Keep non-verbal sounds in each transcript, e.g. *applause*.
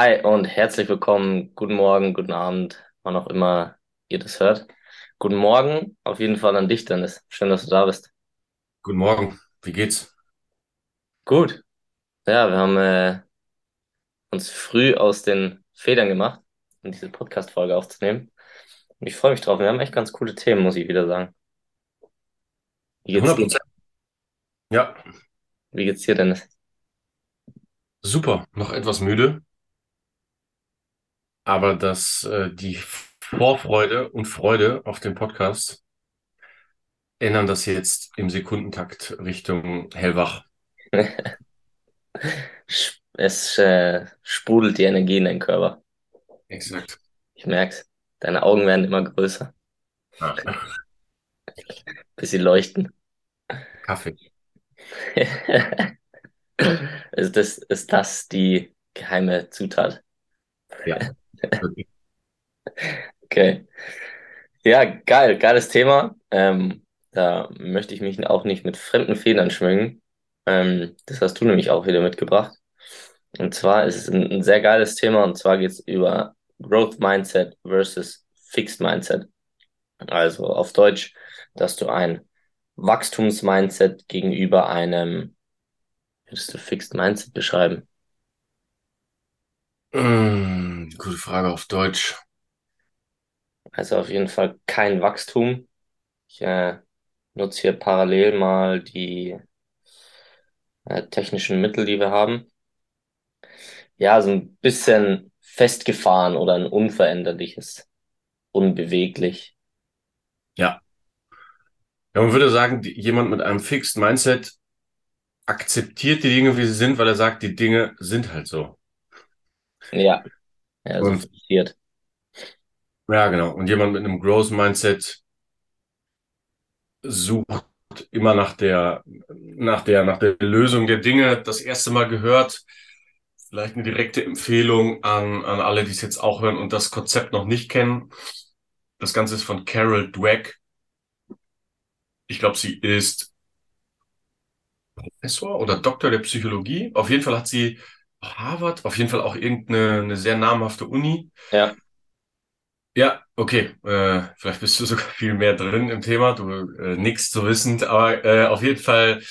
Hi und herzlich willkommen. Guten Morgen, guten Abend, wann auch immer ihr das hört. Guten Morgen auf jeden Fall an dich, Dennis. Schön, dass du da bist. Guten Morgen, wie geht's? Gut. Ja, wir haben äh, uns früh aus den Federn gemacht, um diese Podcast-Folge aufzunehmen. Und ich freue mich drauf. Wir haben echt ganz coole Themen, muss ich wieder sagen. Wie geht's 100 dir? Prozent. Ja, Wie geht's dir, Dennis? super. Noch etwas müde, aber das, äh, die Vorfreude und Freude auf den Podcast ändern das jetzt im Sekundentakt Richtung hellwach. *laughs* Es äh, sprudelt die Energie in den Körper. Exakt. Ich merk's. Deine Augen werden immer größer, Ah, bis sie leuchten. Kaffee. *laughs* Ist das, ist das die geheime Zutat? Ja. *laughs* Okay. Ja, geil, geiles Thema. Ähm, da möchte ich mich auch nicht mit fremden Federn schwingen. Ähm, das hast du nämlich auch wieder mitgebracht. Und zwar ist es ein, ein sehr geiles Thema und zwar geht es über Growth Mindset versus Fixed Mindset. Also auf Deutsch, dass du ein Wachstumsmindset gegenüber einem, würdest du Fixed Mindset beschreiben? Mm, gute Frage auf Deutsch. Also auf jeden Fall kein Wachstum. Ich äh, nutze hier parallel mal die äh, technischen Mittel, die wir haben. Ja, so ein bisschen festgefahren oder ein unveränderliches, unbeweglich. Ja. Ja, man würde sagen, jemand mit einem Fixed Mindset akzeptiert die Dinge, wie sie sind, weil er sagt, die Dinge sind halt so. Ja, ja, so Und fixiert. ja, genau. Und jemand mit einem Growth Mindset sucht immer nach der, nach der, nach der Lösung der Dinge. Das erste Mal gehört. Vielleicht eine direkte Empfehlung an, an alle, die es jetzt auch hören und das Konzept noch nicht kennen. Das Ganze ist von Carol Dweck. Ich glaube, sie ist Professor oder Doktor der Psychologie. Auf jeden Fall hat sie Harvard, auf jeden Fall auch irgendeine eine sehr namhafte Uni. Ja, Ja, okay. Äh, vielleicht bist du sogar viel mehr drin im Thema, du äh, nix zu wissend, aber äh, auf jeden Fall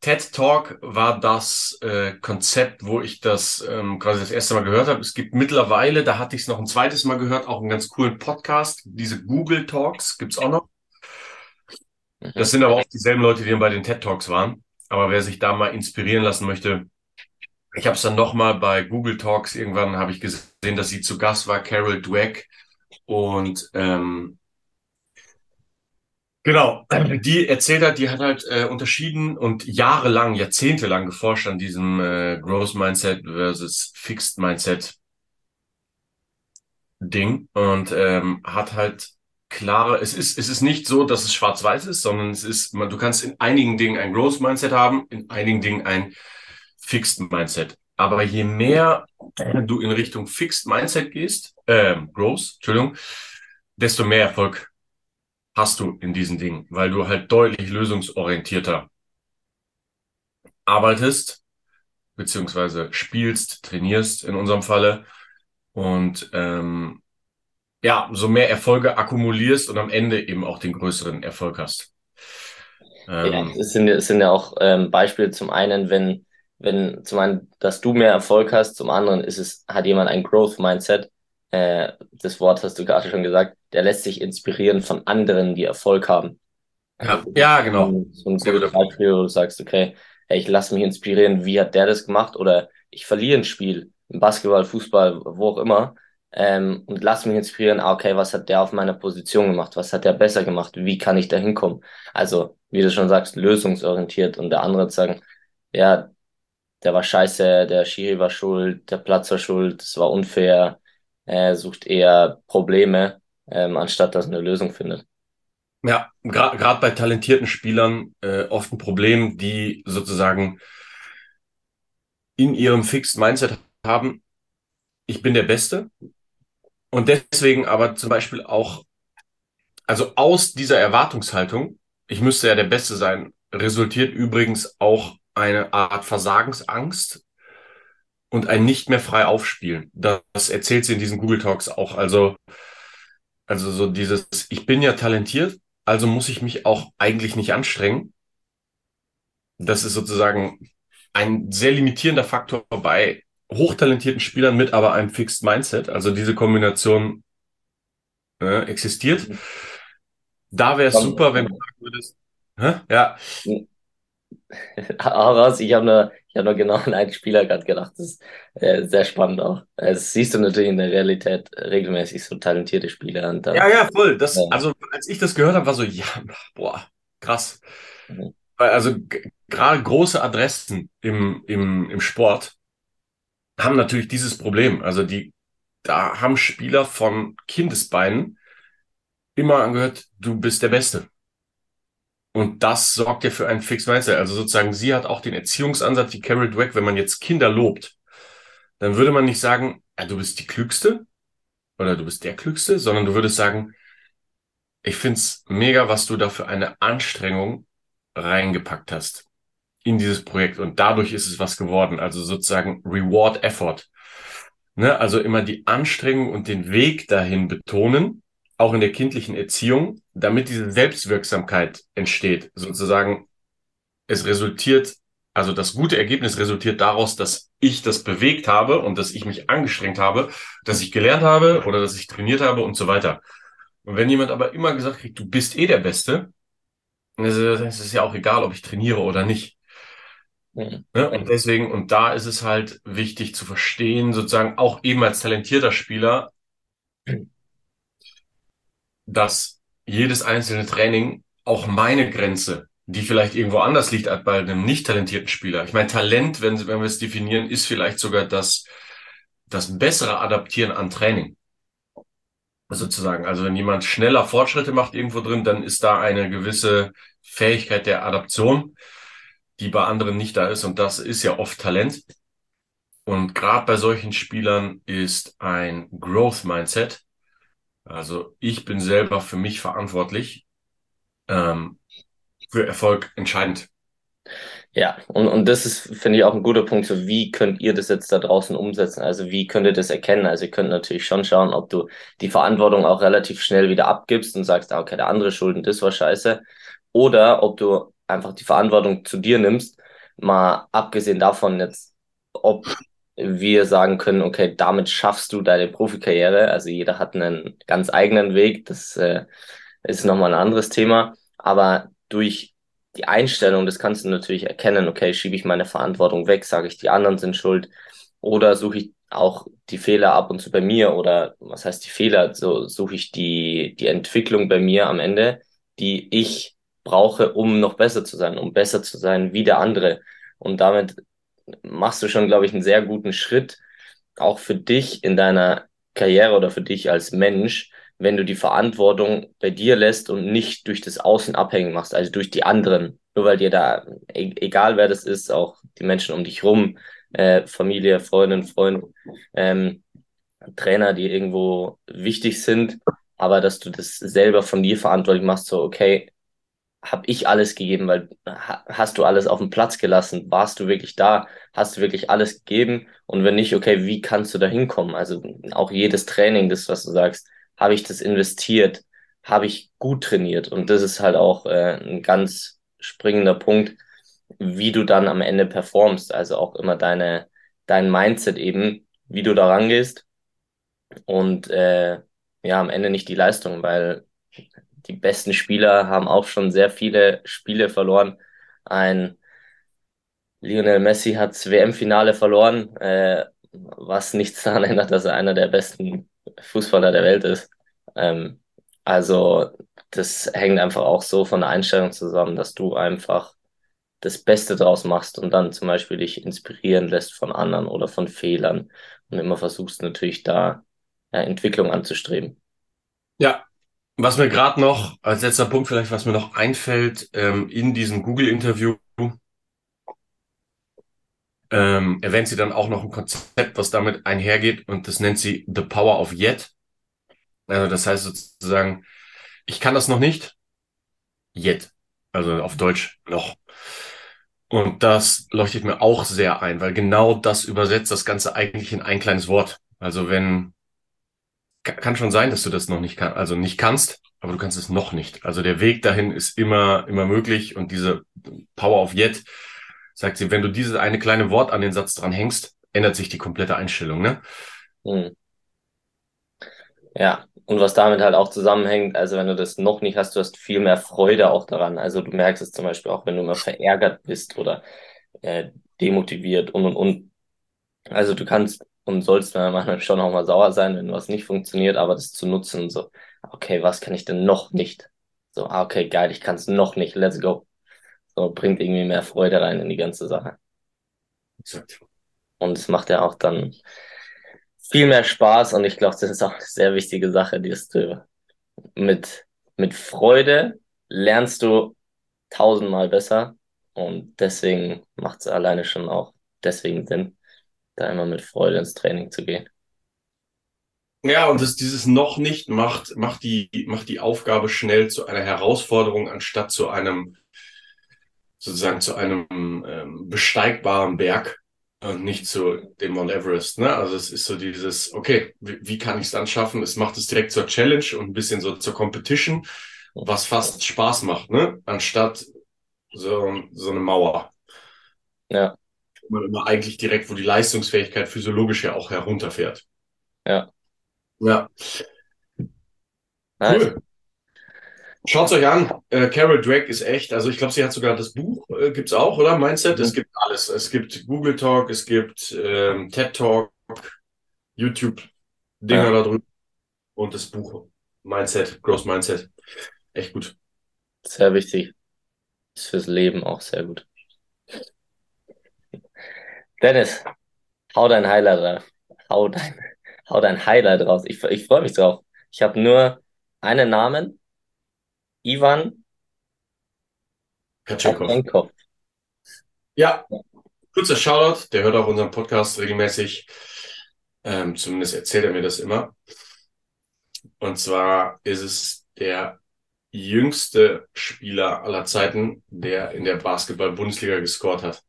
TED Talk war das äh, Konzept, wo ich das ähm, quasi das erste Mal gehört habe. Es gibt mittlerweile, da hatte ich es noch ein zweites Mal gehört, auch einen ganz coolen Podcast. Diese Google Talks gibt's auch noch. mhm. Das sind aber auch dieselben Leute, die bei den TED Talks waren. Aber wer sich da mal inspirieren lassen möchte, ich habe es dann nochmal bei Google Talks irgendwann habe ich gesehen, dass sie zu Gast war, Carol Dweck. Und ähm, genau, *clears throat* die erzählt hat, die hat halt äh, unterschieden und jahrelang, jahrzehntelang geforscht an diesem äh, Growth Mindset versus Fixed Mindset Ding und ähm, hat halt klare, es ist, es ist nicht so, dass es schwarz-weiß ist, sondern es ist, man, du kannst in einigen Dingen ein Growth Mindset haben, in einigen Dingen ein Fixed Mindset. Aber je mehr du in Richtung Fixed Mindset gehst, ähm, Growth, Entschuldigung, desto mehr Erfolg hast du in diesen Dingen, weil du halt deutlich lösungsorientierter arbeitest, beziehungsweise spielst, trainierst in unserem Falle und ähm, ja, so mehr Erfolge akkumulierst und am Ende eben auch den größeren Erfolg hast. Ja, Ähm, es sind, es sind ja auch ähm, Beispiele zum einen, wenn, wenn zum einen, dass du mehr Erfolg hast, zum anderen ist es, hat jemand ein Growth Mindset. Äh, das Wort hast du gerade schon gesagt, der lässt sich inspirieren von anderen, die Erfolg haben. ja, ja, genau. so ein Sehr gutes. Beispiel, wo du sagst, okay, hey, ich lasse mich inspirieren, wie hat der das gemacht? Oder ich verliere ein Spiel, im Basketball, Fußball, wo auch immer, ähm, und lass mich inspirieren, ah, okay, was hat der auf meiner Position gemacht? Was hat der besser gemacht? Wie kann ich da hinkommen? Also, wie du schon sagst, lösungsorientiert und der andere sagen, ja, der war scheiße, der Schiri war schuld, der Platz war schuld, es war unfair, er sucht eher Probleme, ähm, anstatt dass er eine Lösung findet. Ja, gerade gerade bei talentierten Spielern äh, oft ein Problem, die sozusagen in ihrem Fixed Mindset haben, ich bin der Beste und deswegen aber zum Beispiel auch, also aus dieser Erwartungshaltung, ich müsste ja der Beste sein, resultiert übrigens auch eine Art Versagensangst und ein nicht mehr frei aufspielen. Das erzählt sie in diesen Google Talks auch. Also, also so dieses, ich bin ja talentiert, also muss ich mich auch eigentlich nicht anstrengen. Das ist sozusagen ein sehr limitierender Faktor bei hochtalentierten Spielern mit aber einem Fixed Mindset. Also diese Kombination äh, existiert. Da wäre es super, wenn du sagen würdest, hä? ja. *laughs* Heraus, ich habe nur, ich habe nur genau an einen Spieler gerade gedacht. Das ist äh, sehr spannend auch. Das siehst du natürlich in der Realität regelmäßig so talentierte Spieler. Und dann, ja, ja, voll. Das, ja. Also als ich das gehört habe, war so, ja, boah, krass. Mhm. Also gerade große Adressen im, im, im Sport haben natürlich dieses Problem. Also die, da haben Spieler von Kindesbeinen immer angehört, du bist der Beste. Und das sorgt ja für einen Fix Mindset. Also sozusagen, sie hat auch den Erziehungsansatz wie Carol Dweck, wenn man jetzt Kinder lobt, dann würde man nicht sagen, ja, du bist die Klügste oder du bist der Klügste, sondern du würdest sagen, ich find's mega, was du da für eine Anstrengung reingepackt hast in dieses Projekt. Und dadurch ist es was geworden. Also sozusagen Reward Effort. Ne? Also immer die Anstrengung und den Weg dahin betonen auch in der kindlichen Erziehung, damit diese Selbstwirksamkeit entsteht. Sozusagen, es resultiert, also das gute Ergebnis resultiert daraus, dass ich das bewegt habe und dass ich mich angestrengt habe, dass ich gelernt habe oder dass ich trainiert habe und so weiter. Und wenn jemand aber immer gesagt kriegt, du bist eh der Beste, dann ist es ja auch egal, ob ich trainiere oder nicht. Mhm. Ne? Und deswegen, und da ist es halt wichtig zu verstehen, sozusagen auch eben als talentierter Spieler, dass jedes einzelne Training auch meine Grenze, die vielleicht irgendwo anders liegt als bei einem nicht talentierten Spieler. Ich meine, Talent, wenn, wenn wir es definieren, ist vielleicht sogar das, das bessere Adaptieren an Training. Sozusagen. Also wenn jemand schneller Fortschritte macht irgendwo drin, dann ist da eine gewisse Fähigkeit der Adaption, die bei anderen nicht da ist. Und das ist ja oft Talent. Und gerade bei solchen Spielern ist ein Growth Mindset also ich bin selber für mich verantwortlich. Ähm, für Erfolg entscheidend. Ja, und, und das ist, finde ich, auch ein guter Punkt. So, wie könnt ihr das jetzt da draußen umsetzen? Also, wie könnt ihr das erkennen? Also, ihr könnt natürlich schon schauen, ob du die Verantwortung auch relativ schnell wieder abgibst und sagst, ah, okay, der andere schulden, das war scheiße. Oder ob du einfach die Verantwortung zu dir nimmst, mal abgesehen davon jetzt, ob wir sagen können, okay, damit schaffst du deine Profikarriere. Also jeder hat einen ganz eigenen Weg. Das äh, ist nochmal ein anderes Thema. Aber durch die Einstellung, das kannst du natürlich erkennen, okay, schiebe ich meine Verantwortung weg, sage ich, die anderen sind schuld. Oder suche ich auch die Fehler ab und zu bei mir oder was heißt die Fehler? So suche ich die, die Entwicklung bei mir am Ende, die ich brauche, um noch besser zu sein, um besser zu sein wie der andere. Und damit machst du schon, glaube ich, einen sehr guten Schritt, auch für dich in deiner Karriere oder für dich als Mensch, wenn du die Verantwortung bei dir lässt und nicht durch das Außen abhängig machst, also durch die anderen. Nur weil dir da, e-, egal wer das ist, auch die Menschen um dich rum, äh, Familie, Freundin, Freund, ähm, Trainer, die irgendwo wichtig sind, aber dass du das selber von dir verantwortlich machst, so, okay, habe ich alles gegeben, weil hast du alles auf dem Platz gelassen? Warst du wirklich da? Hast du wirklich alles gegeben? Und wenn nicht, okay, wie kannst du da hinkommen? Also auch jedes Training, das, was du sagst, habe ich das investiert? Habe ich gut trainiert? Und das ist halt auch äh, ein ganz springender Punkt, wie du dann am Ende performst. Also auch immer deine, dein Mindset eben, wie du da rangehst. Und äh, ja, am Ende nicht die Leistung, weil die besten Spieler haben auch schon sehr viele Spiele verloren. Ein Lionel Messi hat das WM-Finale verloren, äh, was nichts *laughs* daran ändert, dass er einer der besten Fußballer der Welt ist. Ähm, also das hängt einfach auch so von der Einstellung zusammen, dass du einfach das Beste draus machst und dann zum Beispiel dich inspirieren lässt von anderen oder von Fehlern und immer versuchst natürlich da ja, Entwicklung anzustreben. Ja, was mir gerade noch, als letzter Punkt vielleicht, was mir noch einfällt, ähm, in diesem Google-Interview, ähm, erwähnt sie dann auch noch ein Konzept, was damit einhergeht und das nennt sie The Power of Yet. Also das heißt sozusagen, ich kann das noch nicht, yet, also auf Deutsch noch. Und das leuchtet mir auch sehr ein, weil genau das übersetzt das Ganze eigentlich in ein kleines Wort. Also wenn, kann schon sein, dass du das noch nicht kannst, also nicht kannst, aber du kannst es noch nicht. Also der Weg dahin ist immer, immer möglich und diese Power of Yet sagt sie, wenn du dieses eine kleine Wort an den Satz dran hängst, ändert sich die komplette Einstellung, ne? Hm. Ja, und was damit halt auch zusammenhängt, also wenn du das noch nicht hast, du hast viel mehr Freude auch daran. Also du merkst es zum Beispiel auch, wenn du mal verärgert bist oder äh, demotiviert und und und. Also du kannst und sollst manchmal schon auch mal sauer sein, wenn was nicht funktioniert, aber das zu nutzen und so, okay, was kann ich denn noch nicht? So, ah, okay, geil, ich kann es noch nicht, let's go. So, bringt irgendwie mehr Freude rein in die ganze Sache. Exakt. Und es macht ja auch dann viel mehr Spaß und ich glaube, das ist auch eine sehr wichtige Sache, die ist mit, mit Freude lernst du tausendmal besser und deswegen macht es alleine schon auch deswegen Sinn, da immer mit Freude ins Training zu gehen. Ja, und das, dieses noch nicht macht, macht die, macht die Aufgabe schnell zu einer Herausforderung anstatt zu einem, sozusagen zu einem ähm, besteigbaren Berg und nicht zu dem Mount Everest. Ne? Also es ist so dieses, okay, wie, wie kann ich es dann schaffen? Es macht es direkt zur Challenge und ein bisschen so zur Competition, was fast Spaß macht, ne? Anstatt so, so eine Mauer. Ja. Man immer eigentlich direkt, wo die Leistungsfähigkeit physiologisch ja auch herunterfährt. Ja. Ja. Cool. Schaut euch an. Äh, Carol Drake ist echt. Also ich glaube, sie hat sogar das Buch, äh, gibt es auch, oder? Mindset. Mhm. Es gibt alles. Es gibt Google Talk, es gibt ähm, TED Talk, YouTube-Dinger ja. da drüben und das Buch Mindset, Growth Mindset. Echt gut. Sehr wichtig. Ist fürs Leben auch sehr gut. Dennis, hau dein Highlight raus. Hau dein, hau dein Highlight raus. Ich, ich freue mich drauf. Ich habe nur einen Namen Ivan Katschenkov. Ja, kurzer Shoutout, der hört auch unseren Podcast regelmäßig. Ähm, zumindest erzählt er mir das immer. Und zwar ist es der jüngste Spieler aller Zeiten, der in der Basketball-Bundesliga gescored hat.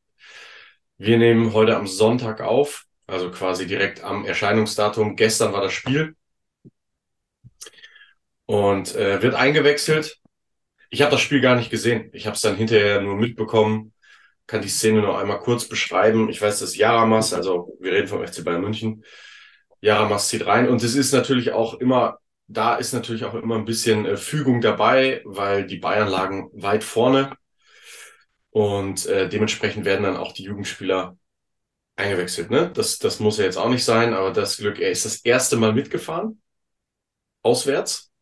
Wir nehmen heute am Sonntag auf, also quasi direkt am Erscheinungsdatum. Gestern war das Spiel und äh, wird eingewechselt ich habe das Spiel gar nicht gesehen. Ich habe es dann hinterher nur mitbekommen, kann die Szene noch einmal kurz beschreiben. Ich weiß, dass Jaramas, also wir reden vom FC Bayern München, Jaramas zieht rein und es ist natürlich auch immer, da ist natürlich auch immer ein bisschen äh, Fügung dabei, weil die Bayern lagen weit vorne und äh, dementsprechend werden dann auch die Jugendspieler eingewechselt. Ne? Das, das muss ja jetzt auch nicht sein, aber das Glück, er ist das erste Mal mitgefahren, auswärts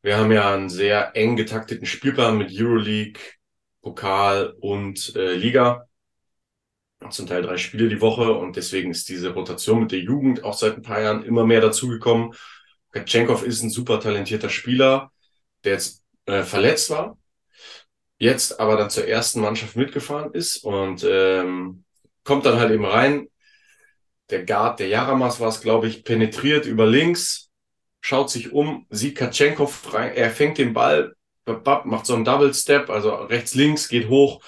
wir haben ja einen sehr eng getakteten Spielplan mit Euroleague, Pokal und äh, Liga. Zum Teil drei Spiele die Woche und deswegen ist diese Rotation mit der Jugend auch seit ein paar Jahren immer mehr dazugekommen. Katschenkov ist ein super talentierter Spieler, der jetzt äh, verletzt war, jetzt aber dann zur ersten Mannschaft mitgefahren ist und ähm, kommt dann halt eben rein. Der Guard, der Jaramas war es, glaube ich, penetriert über links, schaut sich um, sieht Katschenkov rein, er fängt den Ball, macht so einen Double Step, also rechts, links, geht hoch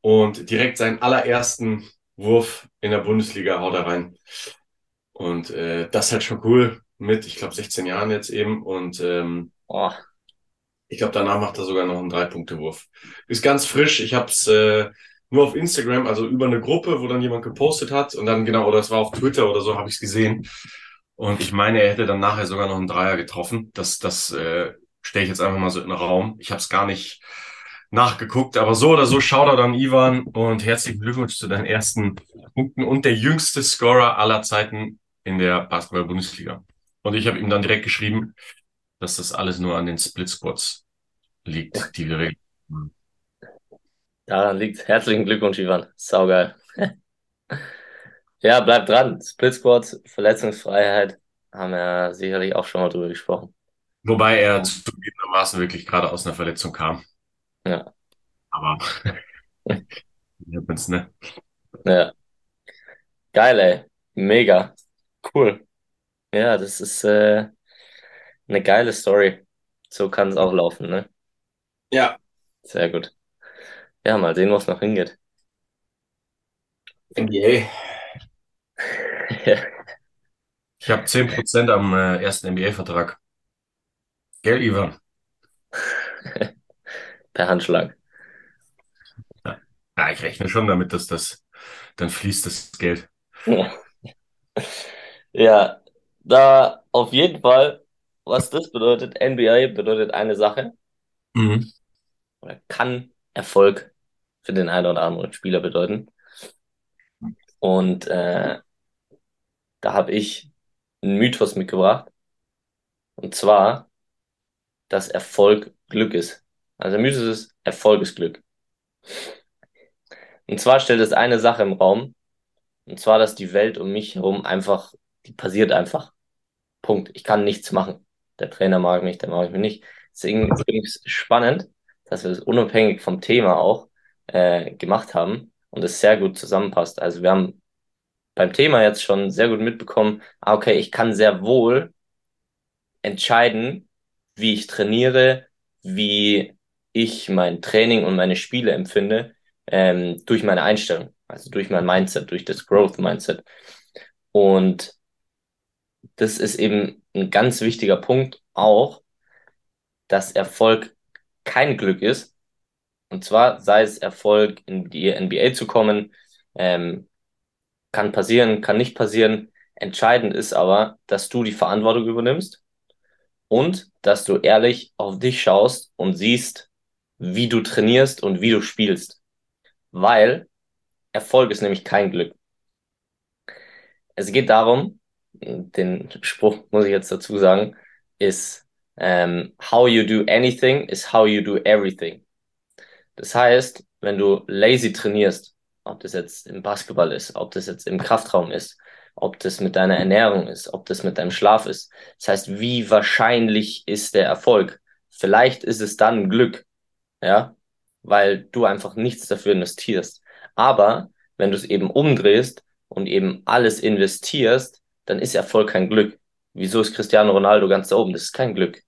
und direkt seinen allerersten Wurf in der Bundesliga haut er rein. Und äh, das ist halt schon cool mit, ich glaube, 16 Jahren jetzt eben. Und ähm, oh. Ich glaube, danach macht er sogar noch einen Drei-Punkte-Wurf. Ist ganz frisch. Ich habe es äh, nur auf Instagram, also über eine Gruppe, wo dann jemand gepostet hat. Und dann genau, oder es war auf Twitter oder so, habe ich es gesehen. Und ich meine, er hätte dann nachher sogar noch einen Dreier getroffen. Das, das äh, stelle ich jetzt einfach mal so in den Raum. Ich habe es gar nicht nachgeguckt, aber so oder so schaut er dann Ivan und herzlichen Glückwunsch zu deinen ersten Punkten und der jüngste Scorer aller Zeiten in der Basketball-Bundesliga. Und ich habe ihm dann direkt geschrieben, dass das alles nur an den Split Squads liegt, die wir regeln. Daran liegt. Herzlichen Glückwunsch, Ivan. Saugeil. Ja, bleib dran. Splitsport, Verletzungsfreiheit, haben wir sicherlich auch schon mal drüber gesprochen. Wobei er zugegebenermaßen wirklich gerade aus einer Verletzung kam. Ja. Aber *laughs* ne? Ja. Geil, ey. Mega. Cool. Ja, das ist äh, eine geile Story. So kann es auch laufen, ne? Ja. Sehr gut. Ja, mal sehen, wo es noch hingeht. NBA. *laughs* Ich habe 10% am äh, ersten NBA-Vertrag. Gell, Ivan? *laughs* Per Handschlag. Ja. ja, ich rechne schon damit, dass das dann fließt das Geld. *laughs* Ja, da auf jeden Fall, was das bedeutet, NBA bedeutet eine Sache Mhm. oder kann Erfolg für den einen oder anderen Spieler bedeuten. Und äh, da habe ich einen Mythos mitgebracht. Und zwar, dass Erfolg Glück ist. Also der Mythos ist, Erfolg ist Glück. Und zwar stellt es eine Sache im Raum. Und zwar, dass die Welt um mich herum einfach, die passiert einfach. Punkt. Ich kann nichts machen. Der Trainer mag mich, der mag mich nicht. Deswegen finde ich es spannend, dass wir das unabhängig vom Thema auch äh, gemacht haben und es sehr gut zusammenpasst. Also wir haben beim Thema jetzt schon sehr gut mitbekommen, ah, okay, ich kann sehr wohl entscheiden, wie ich trainiere, wie ich mein Training und meine Spiele empfinde, ähm, durch meine Einstellung, also durch mein Mindset, durch das Growth Mindset. Und das ist eben ein ganz wichtiger Punkt auch, dass Erfolg kein Glück ist. Und zwar sei es Erfolg, in die NBA zu kommen, ähm, kann passieren, kann nicht passieren. Entscheidend ist aber, dass du die Verantwortung übernimmst und dass du ehrlich auf dich schaust und siehst, wie du trainierst und wie du spielst. Weil Erfolg ist nämlich kein Glück. Es geht darum, den Spruch muss ich jetzt dazu sagen, ist ähm, how you do anything is how you do everything. Das heißt, wenn du lazy trainierst, ob das jetzt im Basketball ist, ob das jetzt im Kraftraum ist, ob das mit deiner Ernährung ist, ob das mit deinem Schlaf ist. Das heißt, wie wahrscheinlich ist der Erfolg? Vielleicht ist es dann Glück, ja, weil du einfach nichts dafür investierst. Aber wenn du es eben umdrehst und eben alles investierst, dann ist Erfolg kein Glück. Wieso ist Cristiano Ronaldo ganz da oben? Das ist kein Glück.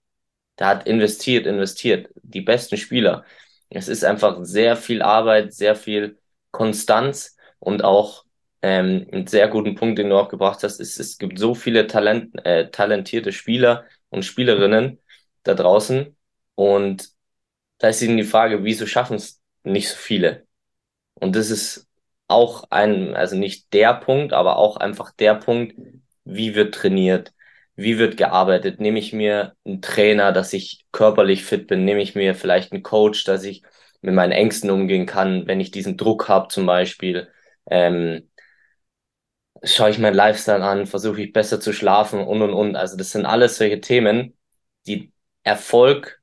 Der hat investiert, investiert. Die besten Spieler. Es ist einfach sehr viel Arbeit, sehr viel Konstanz und auch ähm, einen sehr guten Punkt, den du auch gebracht hast, ist, es gibt so viele Talent, äh, talentierte Spieler und Spielerinnen da draußen und da ist ihnen die Frage, wieso schaffen es nicht so viele? Und das ist auch ein, also nicht der Punkt, aber auch einfach der Punkt, wie wird trainiert, wie wird gearbeitet? Nehme ich mir einen Trainer, dass ich körperlich fit bin? Nehme ich mir vielleicht einen Coach, dass ich mit meinen Ängsten umgehen kann, wenn ich diesen Druck habe zum Beispiel? Ähm, schaue ich meinen Lifestyle an, versuche ich besser zu schlafen und und und. Also das sind alles solche Themen, die Erfolg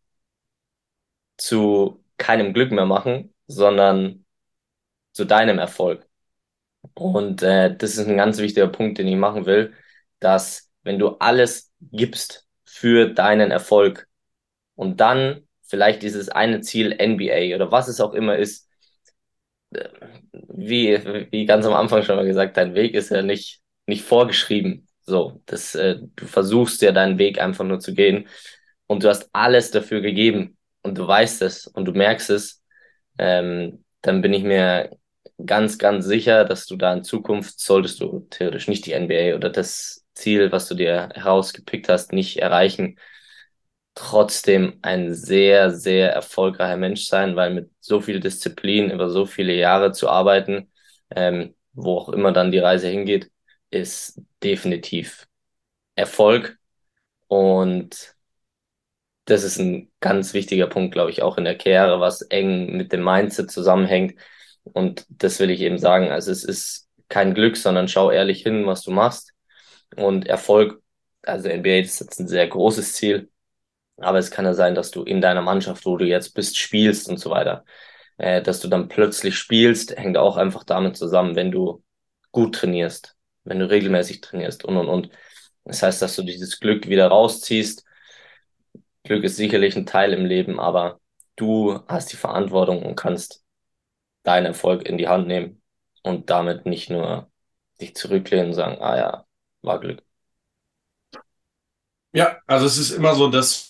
zu keinem Glück mehr machen, sondern zu deinem Erfolg. Und äh, das ist ein ganz wichtiger Punkt, den ich machen will, dass wenn du alles gibst für deinen Erfolg und dann vielleicht dieses eine Ziel NBA oder was es auch immer ist, äh, wie, wie ganz am Anfang schon mal gesagt, dein Weg ist ja nicht, nicht vorgeschrieben. So, das, äh, du versuchst ja deinen Weg einfach nur zu gehen und du hast alles dafür gegeben und du weißt es und du merkst es, ähm, dann bin ich mir ganz, ganz sicher, dass du da in Zukunft solltest du theoretisch nicht die NBA oder das Ziel, was du dir herausgepickt hast, nicht erreichen, trotzdem ein sehr, sehr erfolgreicher Mensch sein, weil mit so viel Disziplin über so viele Jahre zu arbeiten, ähm, wo auch immer dann die Reise hingeht, ist definitiv Erfolg. Und das ist ein ganz wichtiger Punkt, glaube ich, auch in der Karriere, was eng mit dem Mindset zusammenhängt. Und das will ich eben sagen. Also es ist kein Glück, sondern schau ehrlich hin, was du machst. Und Erfolg, also NBA ist jetzt ein sehr großes Ziel. Aber es kann ja sein, dass du in deiner Mannschaft, wo du jetzt bist, spielst und so weiter. Äh, dass du dann plötzlich spielst, hängt auch einfach damit zusammen, wenn du gut trainierst, wenn du regelmäßig trainierst und und und. Das heißt, dass du dieses Glück wieder rausziehst. Glück ist sicherlich ein Teil im Leben, aber du hast die Verantwortung und kannst deinen Erfolg in die Hand nehmen und damit nicht nur dich zurücklehnen und sagen, ah ja, war Glück. Ja, also es ist immer so, dass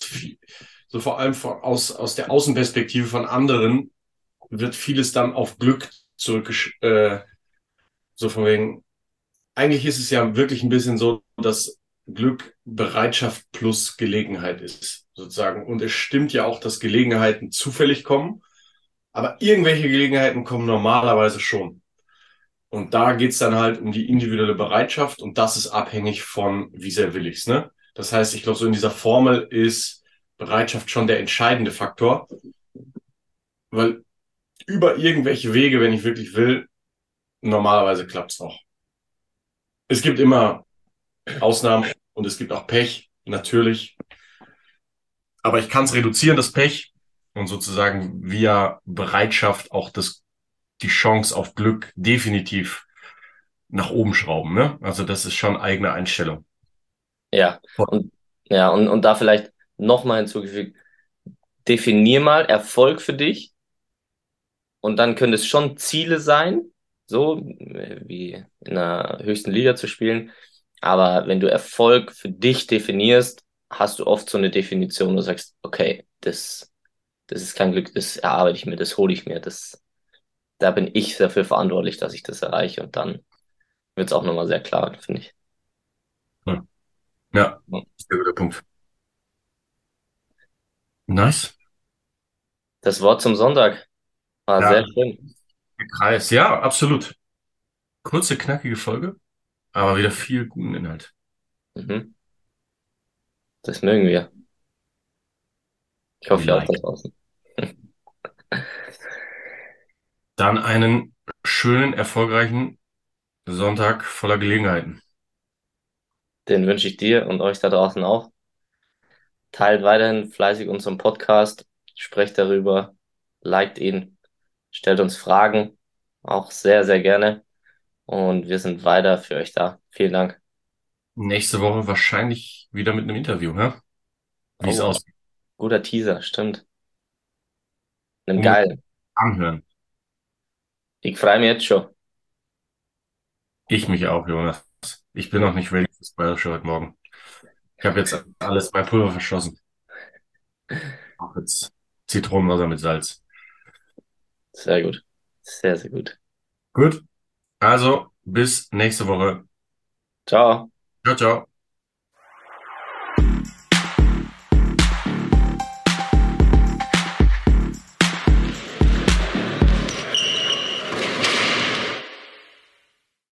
so vor allem aus, aus der Außenperspektive von anderen wird vieles dann auf Glück zurück, äh, So von wegen, eigentlich ist es ja wirklich ein bisschen so, dass Glück Bereitschaft plus Gelegenheit ist, sozusagen. Und es stimmt ja auch, dass Gelegenheiten zufällig kommen, aber irgendwelche Gelegenheiten kommen normalerweise schon. Und da geht's dann halt um die individuelle Bereitschaft und das ist abhängig von, wie sehr will ich's, ne? Das heißt, ich glaube, so in dieser Formel ist Bereitschaft schon der entscheidende Faktor, weil über irgendwelche Wege, wenn ich wirklich will, normalerweise klappt's auch. Es gibt immer Ausnahmen und es gibt auch Pech, natürlich. Aber ich kann es reduzieren, das Pech, und sozusagen via Bereitschaft auch das, die Chance auf Glück definitiv nach oben schrauben. Ne? Also das ist schon eigene Einstellung. Ja, und, ja, und, und da vielleicht nochmal hinzugefügt, definier mal Erfolg für dich und dann können es schon Ziele sein, so wie in der höchsten Liga zu spielen. Aber wenn du Erfolg für dich definierst, hast du oft so eine Definition, wo du sagst, okay, das, das ist kein Glück, das erarbeite ich mir, das hole ich mir, das, da bin ich dafür verantwortlich, dass ich das erreiche und dann wird es auch nochmal sehr klar, finde ich. Ja, ja sehr guter Punkt. Nice. Das Wort zum Sonntag war Ja, sehr schön. der Kreis. Ja, absolut. Kurze, knackige Folge, aber wieder viel guten Inhalt. Mhm. Das mögen wir. Ich hoffe, ihr auch da draußen. Dann einen schönen, erfolgreichen Sonntag voller Gelegenheiten. Den wünsche ich dir und euch da draußen auch. Teilt weiterhin fleißig unseren Podcast, sprecht darüber, liked ihn, stellt uns Fragen, auch sehr, sehr gerne. Und wir sind weiter für euch da. Vielen Dank. Nächste Woche wahrscheinlich wieder mit einem Interview, ne? Wie es Oh, aussieht. guter Teaser, stimmt. Einem geilen. anhören. Ich freue mich jetzt schon. Ich mich auch, Jonas. Ich bin noch nicht ready fürs Bayerische heute Morgen. Ich habe jetzt alles mein Pulver verschossen. Auch jetzt Zitronenwasser mit Salz. Sehr gut. Sehr, sehr gut. Gut. Also, bis nächste Woche. Ciao. Ciao, ciao.